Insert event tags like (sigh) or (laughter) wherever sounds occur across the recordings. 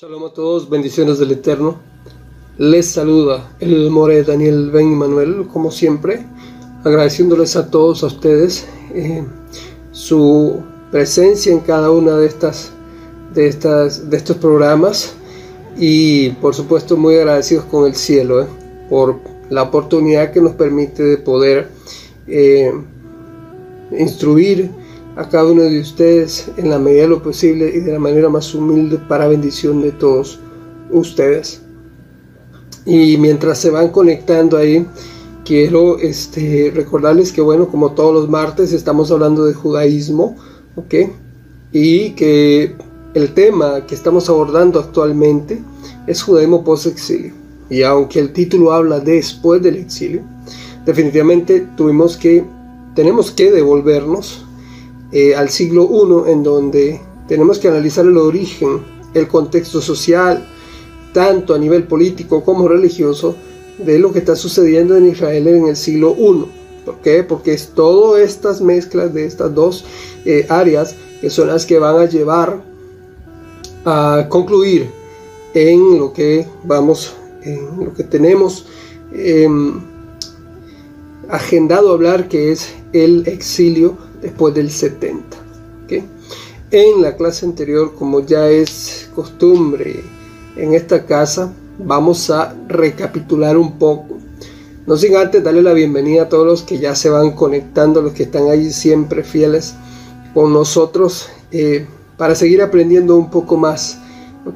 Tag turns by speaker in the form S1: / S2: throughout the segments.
S1: Shalom a todos, bendiciones del Eterno. Les saluda el More Daniel Ben Manuel, como siempre, agradeciéndoles a todos a ustedes eh, su presencia en cada una de estas, de estas, de estos programas y por supuesto muy agradecidos con el cielo eh, por la oportunidad que nos permite de poder eh, instruir a cada uno de ustedes en la medida de lo posible y de la manera más humilde para bendición de todos ustedes. Y mientras se van conectando ahí, quiero este, recordarles que, bueno, como todos los martes estamos hablando de judaísmo, ¿ok? Y que el tema que estamos abordando actualmente es judaísmo post-exilio. Y aunque el título habla después del exilio, definitivamente tuvimos que, tenemos que devolvernos eh, al siglo I, en donde tenemos que analizar el origen, el contexto social, tanto a nivel político como religioso, de lo que está sucediendo en Israel en el siglo I. ¿Por qué? Porque es todas estas mezclas de estas dos eh, áreas que son las que van a llevar a concluir en lo que vamos, en lo que tenemos em, agendado hablar, que es el exilio después del 70. En la clase anterior, como ya es costumbre en esta casa, vamos a recapitular un poco. No sin antes darle la bienvenida a todos los que ya se van conectando, los que están ahí siempre fieles con nosotros, eh, para seguir aprendiendo un poco más.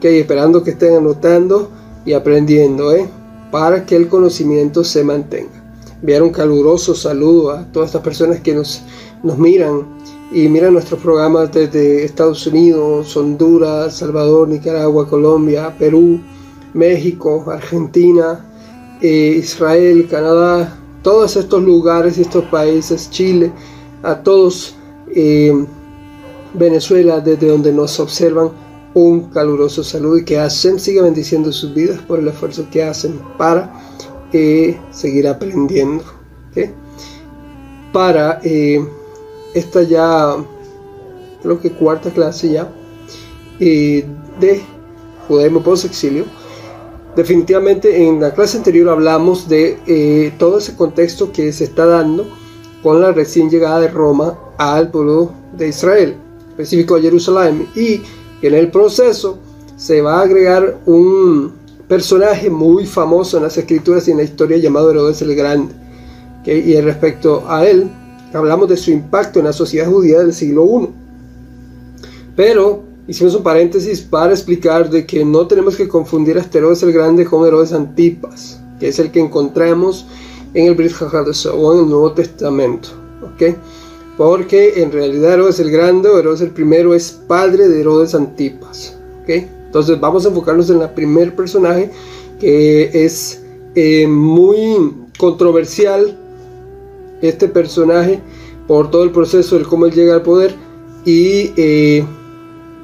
S1: esperando que estén anotando y aprendiendo, ¿eh? para que el conocimiento se mantenga. Enviar un caluroso saludo a todas estas personas que nos nos miran y miran nuestros programas desde Estados Unidos, Honduras, Salvador, Nicaragua, Colombia, Perú, México, Argentina, eh, Israel, Canadá, todos estos lugares y estos países, Chile, a todos, eh, Venezuela, desde donde nos observan, un caluroso saludo y que Hashem siga bendiciendo sus vidas por el esfuerzo que hacen para eh, seguir aprendiendo. Para esta ya, creo que cuarta clase ya, eh, de judaísmo post-exilio. Definitivamente en la clase anterior hablamos de eh, todo ese contexto que se está dando con la recién llegada de Roma al pueblo de Israel, específico a Jerusalén, y en el proceso se va a agregar un personaje muy famoso en las escrituras y en la historia llamado Herodes el Grande. Y respecto a él, hablamos de su impacto en la sociedad judía del siglo I. Pero hicimos un paréntesis para explicar de que no tenemos que confundir a Herodes el Grande con Herodes Antipas, que es el que encontramos en el Brit o en el Nuevo Testamento. ¿ok? Porque en realidad Herodes el Grande o Herodes el Primero es padre de Herodes Antipas. ¿ok? Entonces vamos a enfocarnos en la primer personaje que es eh, muy controversial este personaje por todo el proceso de cómo él llega al poder y, eh,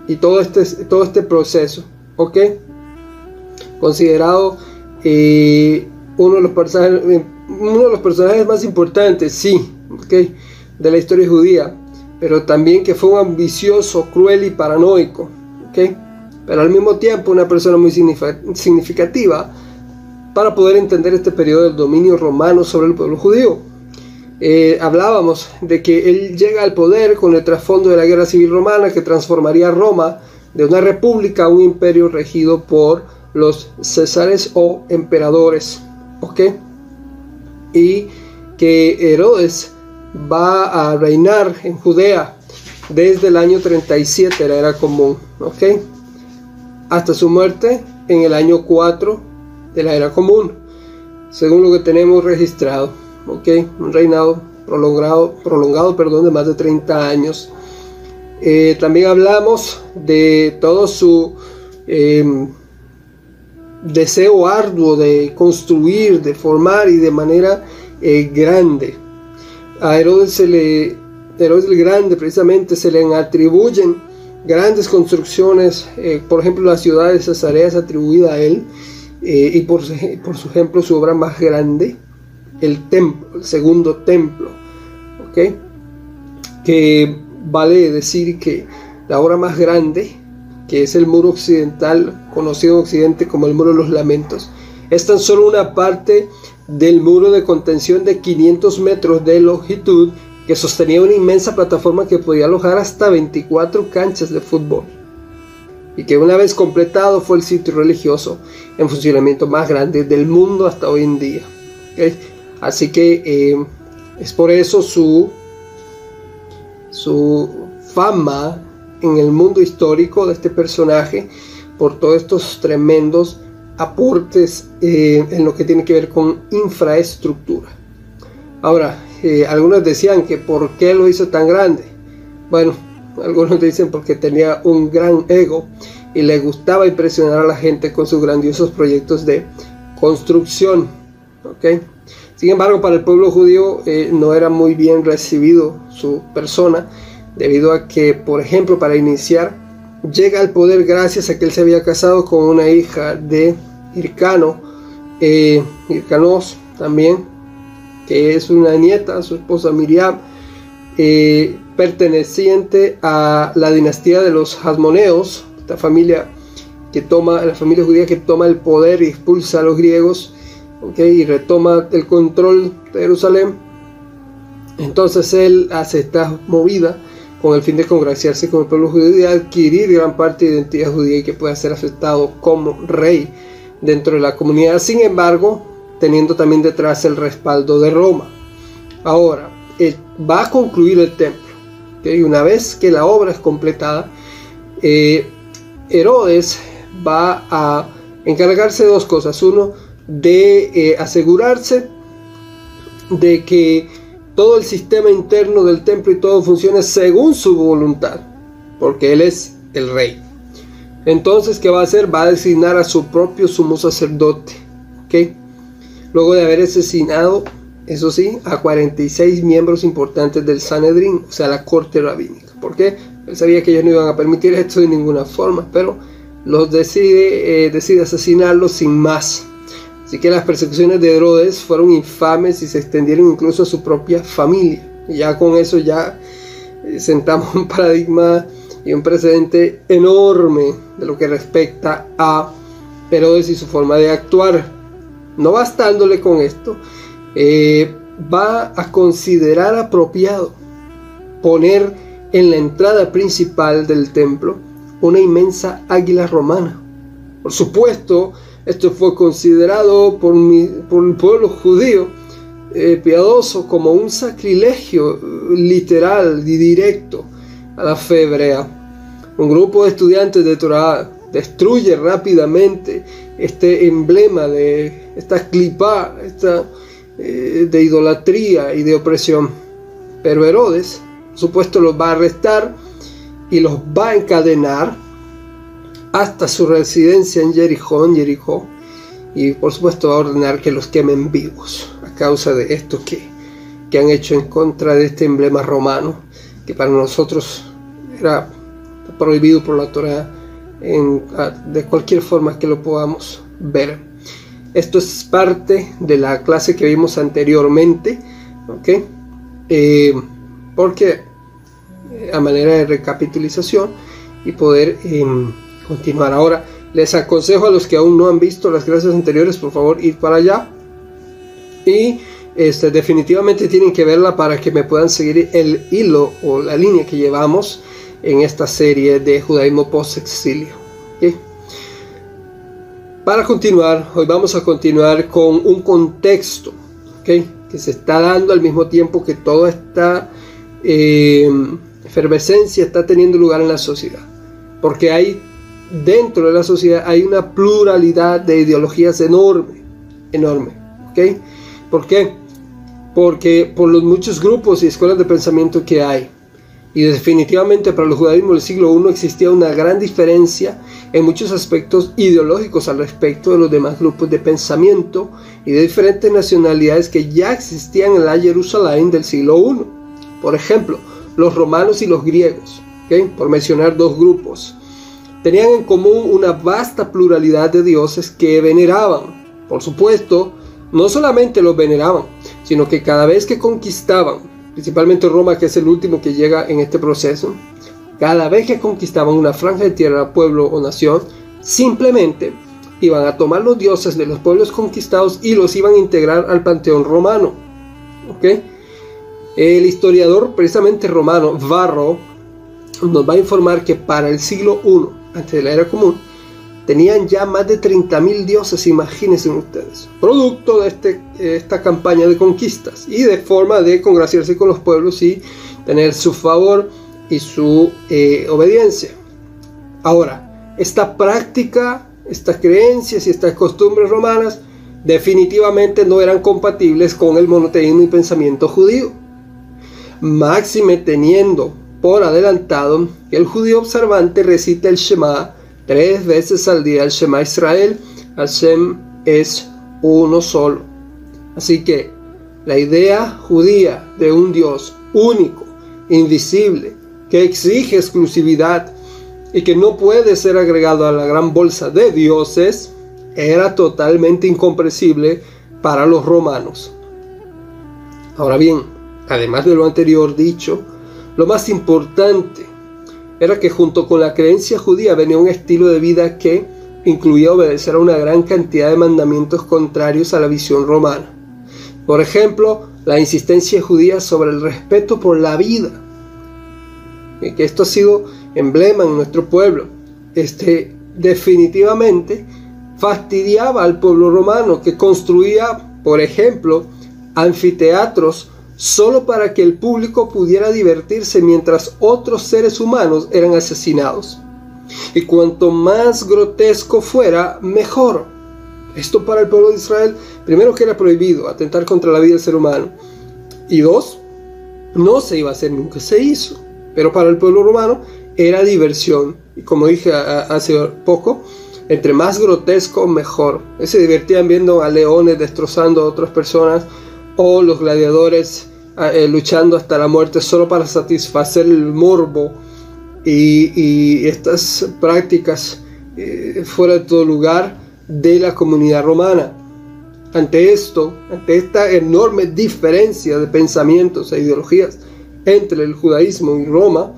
S1: y todo, este, todo este proceso, ¿ok? Considerado eh, uno, de los personajes, uno de los personajes más importantes, sí, ¿ok? De la historia judía, pero también que fue un ambicioso, cruel y paranoico, ¿ok? Pero al mismo tiempo una persona muy significativa para poder entender este periodo del dominio romano sobre el pueblo judío. Eh, hablábamos de que él llega al poder con el trasfondo de la guerra civil romana que transformaría Roma de una república a un imperio regido por los césares o emperadores. ¿Ok? Y que Herodes va a reinar en Judea desde el año 37 de la era común. ¿Ok? Hasta su muerte en el año 4 de la era común, según lo que tenemos registrado un reinado prolongado, prolongado perdón, de más de 30 años. Eh, también hablamos de todo su em, deseo arduo de construir, de formar y de manera eh, grande. A Herodes, se le, Herodes el Grande precisamente se le atribuyen grandes construcciones, eh, por ejemplo la ciudad de Cesarea es atribuida a él, y por, por su ejemplo su obra más grande el templo, el segundo templo, ¿ok? Que vale decir que la obra más grande que es el muro occidental, conocido en Occidente como el muro de los lamentos, es tan solo una parte del muro de contención de 500 metros de longitud que sostenía una inmensa plataforma que podía alojar hasta 24 canchas de fútbol y que una vez completado fue el sitio religioso en funcionamiento más grande del mundo hasta hoy en día. Así que eh, es por eso su, su fama en el mundo histórico de este personaje, por todos estos tremendos aportes eh, en lo que tiene que ver con infraestructura. Ahora, eh, algunos decían que por qué lo hizo tan grande. Bueno, (laughs) algunos dicen porque tenía un gran ego y le gustaba impresionar a la gente con sus grandiosos proyectos de construcción. ¿okay? Sin embargo, para el pueblo judío eh, no era muy bien recibido su persona, debido a que, por ejemplo, para iniciar, llega al poder gracias a que él se había casado con una hija de Hircano, eh, también, que es una nieta, su esposa Miriam, eh, perteneciente a la dinastía de los Hasmoneos, esta familia que toma, la familia judía que toma el poder y expulsa a los griegos, y retoma el control de Jerusalén. Entonces él hace esta movida con el fin de congraciarse con el pueblo judío y adquirir gran parte de identidad judía y que pueda ser aceptado como rey dentro de la comunidad. Sin embargo, teniendo también detrás el respaldo de Roma. Ahora, va a concluir el templo. y Una vez que la obra es completada, eh, Herodes va a encargarse de dos cosas. Uno, de eh, asegurarse de que todo el sistema interno del templo y todo funcione según su voluntad, porque Él es el rey. Entonces, ¿qué va a hacer? Va a designar a su propio sumo sacerdote. ¿ok? Luego de haber asesinado, eso sí, a 46 miembros importantes del Sanedrín, o sea, la corte rabínica. ¿Por qué? Él sabía que ellos no iban a permitir (laughs) esto de ninguna forma, pero los decide, eh, decide asesinarlos sin más. Así que las persecuciones de Herodes fueron infames y se extendieron incluso a su propia familia. Ya con eso ya eh, sentamos un paradigma y un precedente enorme de lo que respecta a Herodes y su forma de actuar. No bastándole con esto, eh, va a considerar apropiado poner en la entrada principal del templo una inmensa águila romana. Por supuesto, esto fue considerado por, el pueblo judío eh, piadoso como un sacrilegio eh, literal y directo a la fe hebrea. Un grupo de estudiantes de Torah destruye rápidamente este emblema de esta clipa esta, eh, de idolatría y de opresión. Pero Herodes, por supuesto, los va a arrestar y los va a encadenar hasta su residencia en Jericó, en Jericó, y por supuesto va a ordenar que los quemen vivos a causa de esto que, que han hecho en contra de este emblema romano, que para nosotros era prohibido por la Torah en, de cualquier forma que lo podamos ver. Esto es parte de la clase que vimos anteriormente, ¿ok? Eh, porque eh, a manera de recapitalización y poder em, continuar. Ahora, les aconsejo a los que aún no han visto las clases anteriores, por favor, ir para allá. Y este, definitivamente tienen que verla para que me puedan seguir el hilo o la línea que llevamos en esta serie de judaísmo post-exilio. Para continuar, hoy vamos a continuar con un contexto que se está dando al mismo tiempo que toda esta eh, efervescencia está teniendo lugar en la sociedad. Porque hay dentro de la sociedad hay una pluralidad de ideologías enorme, enorme. ¿ok? ¿Por qué? Porque por los muchos grupos y escuelas de pensamiento que hay. Y definitivamente para el judaísmo del siglo I existía una gran diferencia en muchos aspectos ideológicos al respecto de los demás grupos de pensamiento y de diferentes nacionalidades que ya existían en la Jerusalén del siglo I. Por ejemplo, los romanos y los griegos, ¿ok? por mencionar dos grupos tenían en común una vasta pluralidad de dioses que veneraban. Por supuesto, no solamente los veneraban, sino que cada vez que conquistaban, principalmente Roma, que es el último que llega en este proceso, cada vez que conquistaban una franja de tierra, pueblo o nación, simplemente iban a tomar los dioses de los pueblos conquistados y los iban a integrar al panteón romano. ¿Ok? El historiador precisamente romano, Varro, nos va a informar que para el siglo I, antes de la era común, tenían ya más de 30.000 dioses, imagínense ustedes, producto de este, esta campaña de conquistas y de forma de congraciarse con los pueblos y tener su favor y su eh, obediencia. Ahora, esta práctica estas creencias y estas costumbres romanas definitivamente no eran compatibles con el monoteísmo y pensamiento judío. Máxime teniendo por adelantado el judío observante recita el Shema tres veces al día, el Shema Israel, Hashem es uno solo. Así que la idea judía de un Dios único, invisible, que exige exclusividad, y que no puede ser agregado a la gran bolsa de dioses, era totalmente incomprensible para los romanos. Ahora bien, además de lo anterior dicho, lo más importante era que junto con la creencia judía venía un estilo de vida que incluía obedecer a una gran cantidad de mandamientos contrarios a la visión romana. Por ejemplo, la insistencia judía sobre el respeto por la vida. Que esto ha sido emblema en nuestro pueblo, este definitivamente fastidiaba al pueblo romano que construía, por ejemplo, anfiteatros solo para que el público pudiera divertirse mientras otros seres humanos eran asesinados. Y cuanto más grotesco fuera, mejor. Esto para el pueblo de Israel, primero que era prohibido atentar contra la vida del ser humano. Y dos, no se iba a hacer, nunca se hizo. Pero para el pueblo romano era diversión. Y como dije hace poco, entre más grotesco, mejor. Se divertían viendo a leones destrozando a otras personas o los gladiadores eh, luchando hasta la muerte solo para satisfacer el morbo y, estas prácticas eh, fuera de todo lugar de la comunidad romana. Ante esto, ante esta enorme diferencia de pensamientos e ideologías entre el judaísmo y Roma,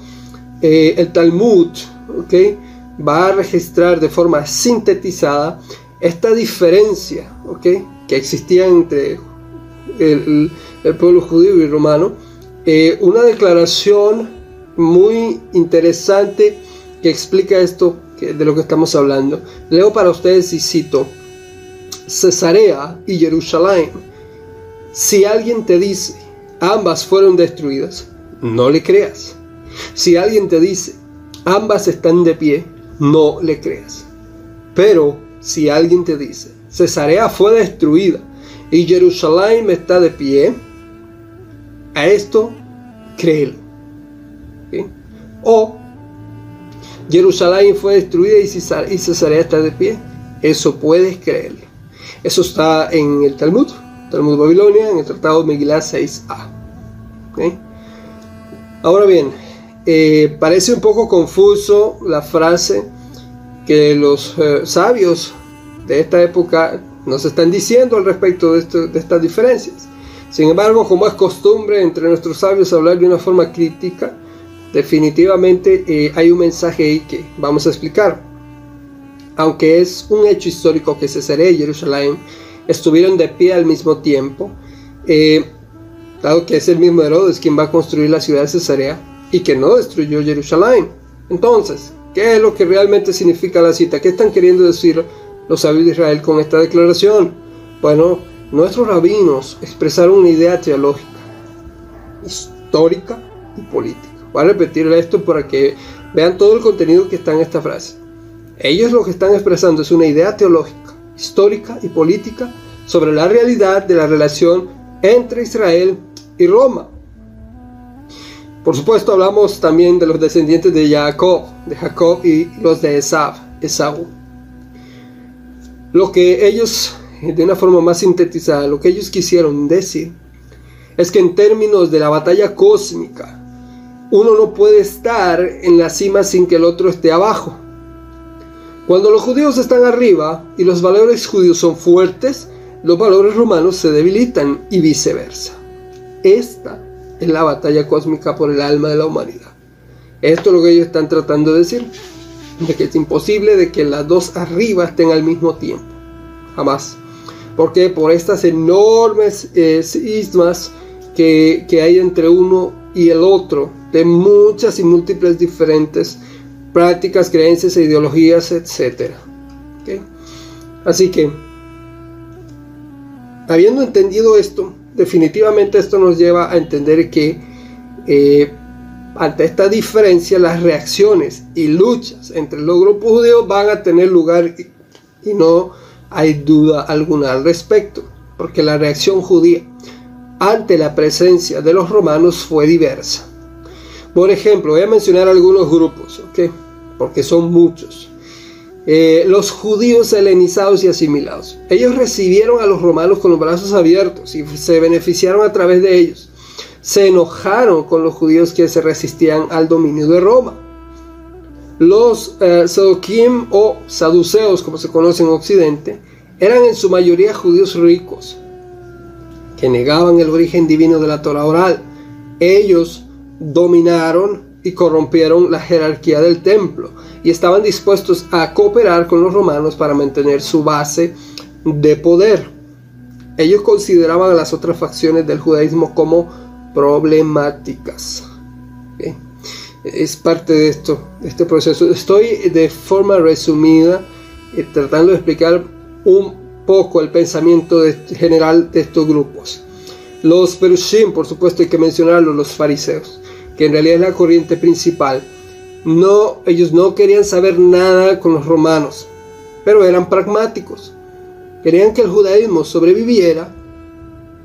S1: eh, el Talmud ¿okay? va a registrar de forma sintetizada esta diferencia ¿okay? que existía entre el, pueblo judío y romano. Eh, una declaración muy interesante que explica esto de lo que estamos hablando. Leo para ustedes y cito, Cesarea y Jerusalén. Si alguien te dice, ambas fueron destruidas, no le creas si alguien te dice, ambas están de pie, no le creas. Pero si alguien te dice, Cesarea fue destruida y Jerusalén está de pie, a esto créelo. O Jerusalén fue destruida y Cesarea está de pie, eso puedes creerlo. Eso está en el Talmud, Talmud Babilonia, en el Tratado de Megillah 6a. Ahora bien, eh, parece un poco confuso la frase que los eh, sabios de esta época nos están diciendo al respecto de, estas diferencias. Sin embargo, como es costumbre entre nuestros sabios hablar de una forma crítica, definitivamente eh, hay un mensaje ahí que vamos a explicar. Aunque es un hecho histórico que Cesarea y Jerusalén estuvieron de pie al mismo tiempo, dado que es el mismo Herodes quien va a construir la ciudad de Cesarea, y que no destruyó Jerusalén. Entonces, ¿qué es lo que realmente significa la cita? ¿Qué están queriendo decir los sabios de Israel con esta declaración? Bueno, nuestros rabinos expresaron una idea teológica, histórica y política. Voy a repetir esto para que vean todo el contenido que está en esta frase. Ellos lo que están expresando es una idea teológica, histórica y política sobre la realidad de la relación entre Israel y Roma. Por supuesto, hablamos también de los descendientes de Jacob, de Jacob y los de Esaú. Esaú. Lo que ellos, de una forma más sintetizada, lo que ellos quisieron decir es que en términos de la batalla cósmica, uno no puede estar en la cima sin que el otro esté abajo. Cuando los judíos están arriba y los valores judíos son fuertes, los valores romanos se debilitan y viceversa. Esta en la batalla cósmica por el alma de la humanidad. Esto es lo que ellos están tratando de decir, de que es imposible de que las dos arriba estén al mismo tiempo. Jamás. Porque por estas enormes eh, ismas que, hay entre uno y el otro, de muchas y múltiples diferentes prácticas, creencias e ideologías, etc. Así que, habiendo entendido esto, definitivamente esto nos lleva a entender que eh, ante esta diferencia, las reacciones y luchas entre los grupos judíos van a tener lugar y no hay duda alguna al respecto, porque la reacción judía ante la presencia de los romanos fue diversa. Por ejemplo, voy a mencionar algunos grupos, ¿ok? porque son muchos. Eh, los judíos helenizados y asimilados. Ellos recibieron a los romanos con los brazos abiertos y se beneficiaron a través de ellos se enojaron con los judíos que se resistían al dominio de Roma. Los eh, o saduceos, como se conoce en Occidente, eran en su mayoría judíos ricos, que negaban el origen divino de la Torah oral. Ellos dominaron y corrompieron la jerarquía del templo y estaban dispuestos a cooperar con los romanos para mantener su base de poder. Ellos consideraban a las otras facciones del judaísmo como problemáticas. Es parte de esto, de este proceso. Estoy de forma resumida eh, tratando de explicar un poco el pensamiento general de estos grupos. Los Perushim, por supuesto hay que mencionarlo, los fariseos, que en realidad es la corriente principal. No, ellos no querían saber nada con los romanos, pero eran pragmáticos. Querían que el judaísmo sobreviviera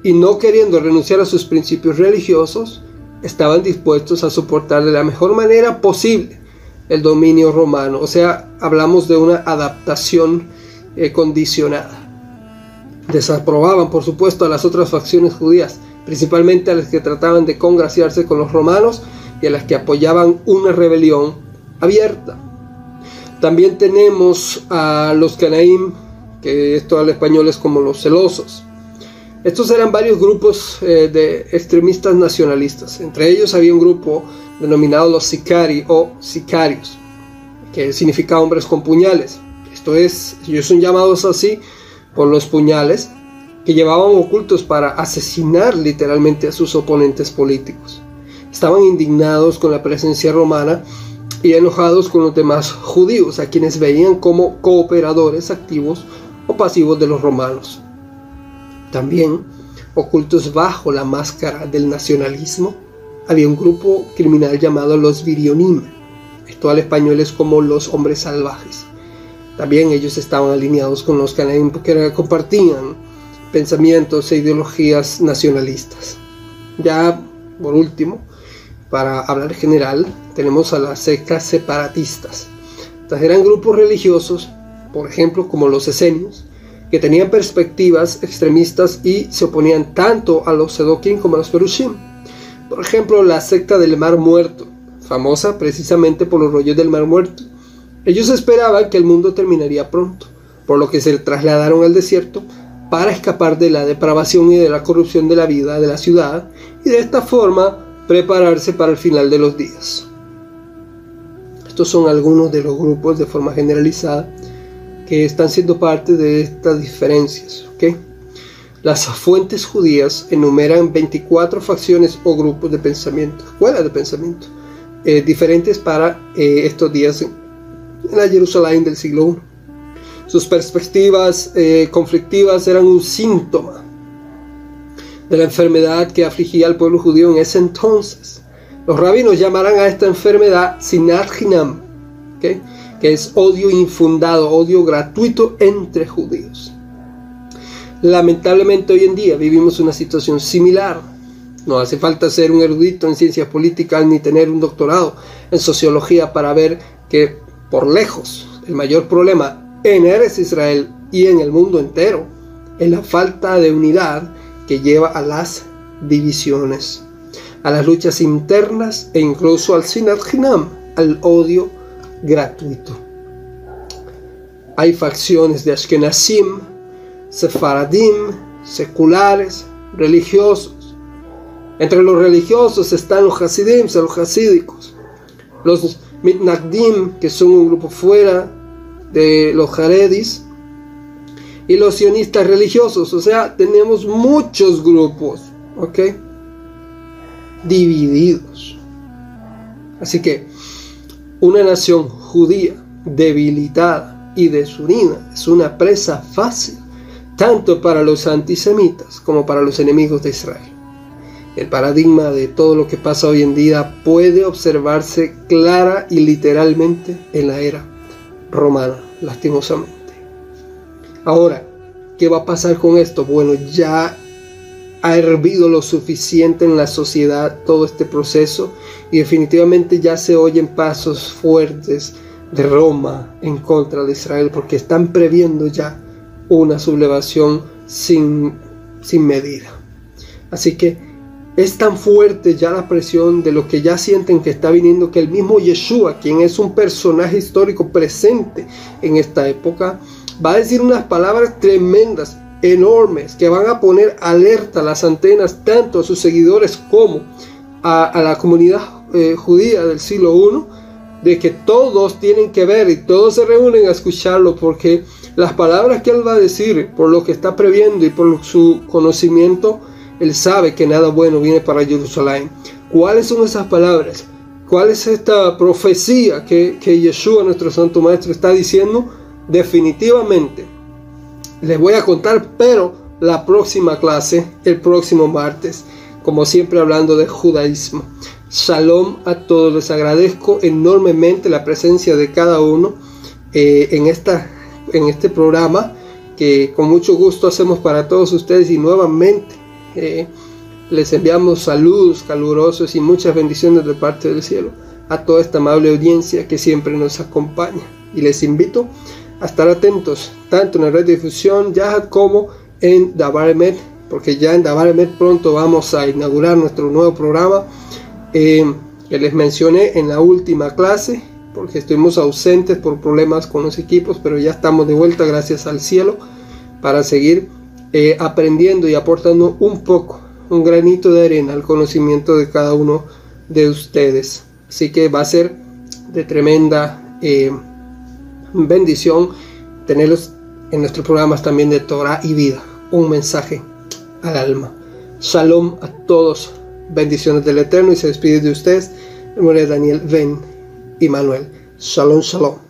S1: y no queriendo renunciar a sus principios religiosos, estaban dispuestos a soportar de la mejor manera posible el dominio romano. O sea, hablamos de una adaptación eh, condicionada. Desaprobaban, por supuesto, a las otras facciones judías, principalmente a las que trataban de congraciarse con los romanos y a las que apoyaban una rebelión abierta. También tenemos a los canaim, que esto al español es como los celosos. Estos eran varios grupos eh, de extremistas nacionalistas. Entre ellos había un grupo denominado los sicari o sicarios, que significa hombres con puñales. Esto es, ellos son llamados así por los puñales que llevaban ocultos para asesinar literalmente a sus oponentes políticos. Estaban indignados con la presencia romana y enojados con los demás judíos, a quienes veían como cooperadores activos o pasivos de los romanos. También, ocultos bajo la máscara del nacionalismo, había un grupo criminal llamado los Virionim. Esto al español es como los hombres salvajes. También ellos estaban alineados con los canaín porque compartían pensamientos e ideologías nacionalistas. Ya por último, para hablar general, tenemos a las sectas separatistas. Estas eran grupos religiosos, por ejemplo, como los esenios, que tenían perspectivas extremistas y se oponían tanto a los Sedokim como a los Perushim. Por ejemplo, la secta del Mar Muerto, famosa precisamente por los rollos del Mar Muerto. Ellos esperaban que el mundo terminaría pronto, por lo que se trasladaron al desierto para escapar de la depravación y de la corrupción de la vida de la ciudad y de esta forma prepararse para el final de los días. Estos son algunos de los grupos de forma generalizada que están siendo parte de estas diferencias. ¿okay? Las fuentes judías enumeran 24 facciones o grupos de pensamiento, escuelas de pensamiento, eh, diferentes para eh, estos días en, la Jerusalén del siglo I. Sus perspectivas eh, conflictivas eran un síntoma de la enfermedad que afligía al pueblo judío en ese entonces. Los rabinos llamarán a esta enfermedad Sinat Hinam. Que es odio infundado, odio gratuito entre judíos. Lamentablemente hoy en día vivimos una situación similar. No hace falta ser un erudito en ciencias políticas ni tener un doctorado en sociología para ver que por lejos el mayor problema en Eres Israel y en el mundo entero es la falta de unidad que lleva a las divisiones, a las luchas internas e incluso al sinat al odio gratuito. Hay facciones de Ashkenazim, Sefaradim, seculares, religiosos. Entre los religiosos están los Hasidim, los hasídicos. los Mitnagdim, que son un grupo fuera de los Jaredis, y los sionistas religiosos. O sea, tenemos muchos grupos, ¿ok? Divididos. Así que una nación judía debilitada y desunida es una presa fácil, tanto para los antisemitas como para los enemigos de Israel. El paradigma de todo lo que pasa hoy en día puede observarse clara y literalmente en la era romana, lastimosamente. Ahora, ¿qué va a pasar con esto? Bueno, ya ha hervido lo suficiente en la sociedad todo este proceso y definitivamente ya se oyen pasos fuertes de Roma en contra de Israel porque están previendo ya una sublevación sin, sin medida. Así que es tan fuerte ya la presión de lo que ya sienten que está viniendo que el mismo Yeshua, quien es un personaje histórico presente en esta época, va a decir unas palabras tremendas, enormes, que van a poner alerta las antenas tanto a sus seguidores como a, la comunidad eh, judía del siglo I, de que todos tienen que ver y todos se reúnen a escucharlo porque las palabras que él va a decir, por lo que está previendo y por su conocimiento, él sabe que nada bueno viene para Jerusalén. ¿Cuáles son esas palabras? ¿Cuál es esta profecía que, que Yeshua, nuestro Santo Maestro, está diciendo? Definitivamente les voy a contar, pero la próxima clase, el próximo martes, como siempre hablando de judaísmo. Shalom a todos, les agradezco enormemente la presencia de cada uno eh, en, esta, en este programa que con mucho gusto hacemos para todos ustedes y nuevamente eh, les enviamos saludos calurosos y muchas bendiciones de parte del cielo a toda esta amable audiencia que siempre nos acompaña y les invito estar atentos tanto en la red de difusión Yahad como en Dabaremet, porque ya en Dabaremet pronto vamos a inaugurar nuestro nuevo programa eh, que les mencioné en la última clase, porque estuvimos ausentes por problemas con los equipos, pero ya estamos de vuelta gracias al cielo para seguir eh, aprendiendo y aportando un poco, un granito de arena al conocimiento de cada uno de ustedes. Así que va a ser de tremenda eh, bendición tenerlos en nuestros programas también de Torah y vida, un mensaje al alma. Shalom a todos, bendiciones del Eterno y se despide de ustedes, el Daniel Ben y Manuel. Shalom, shalom.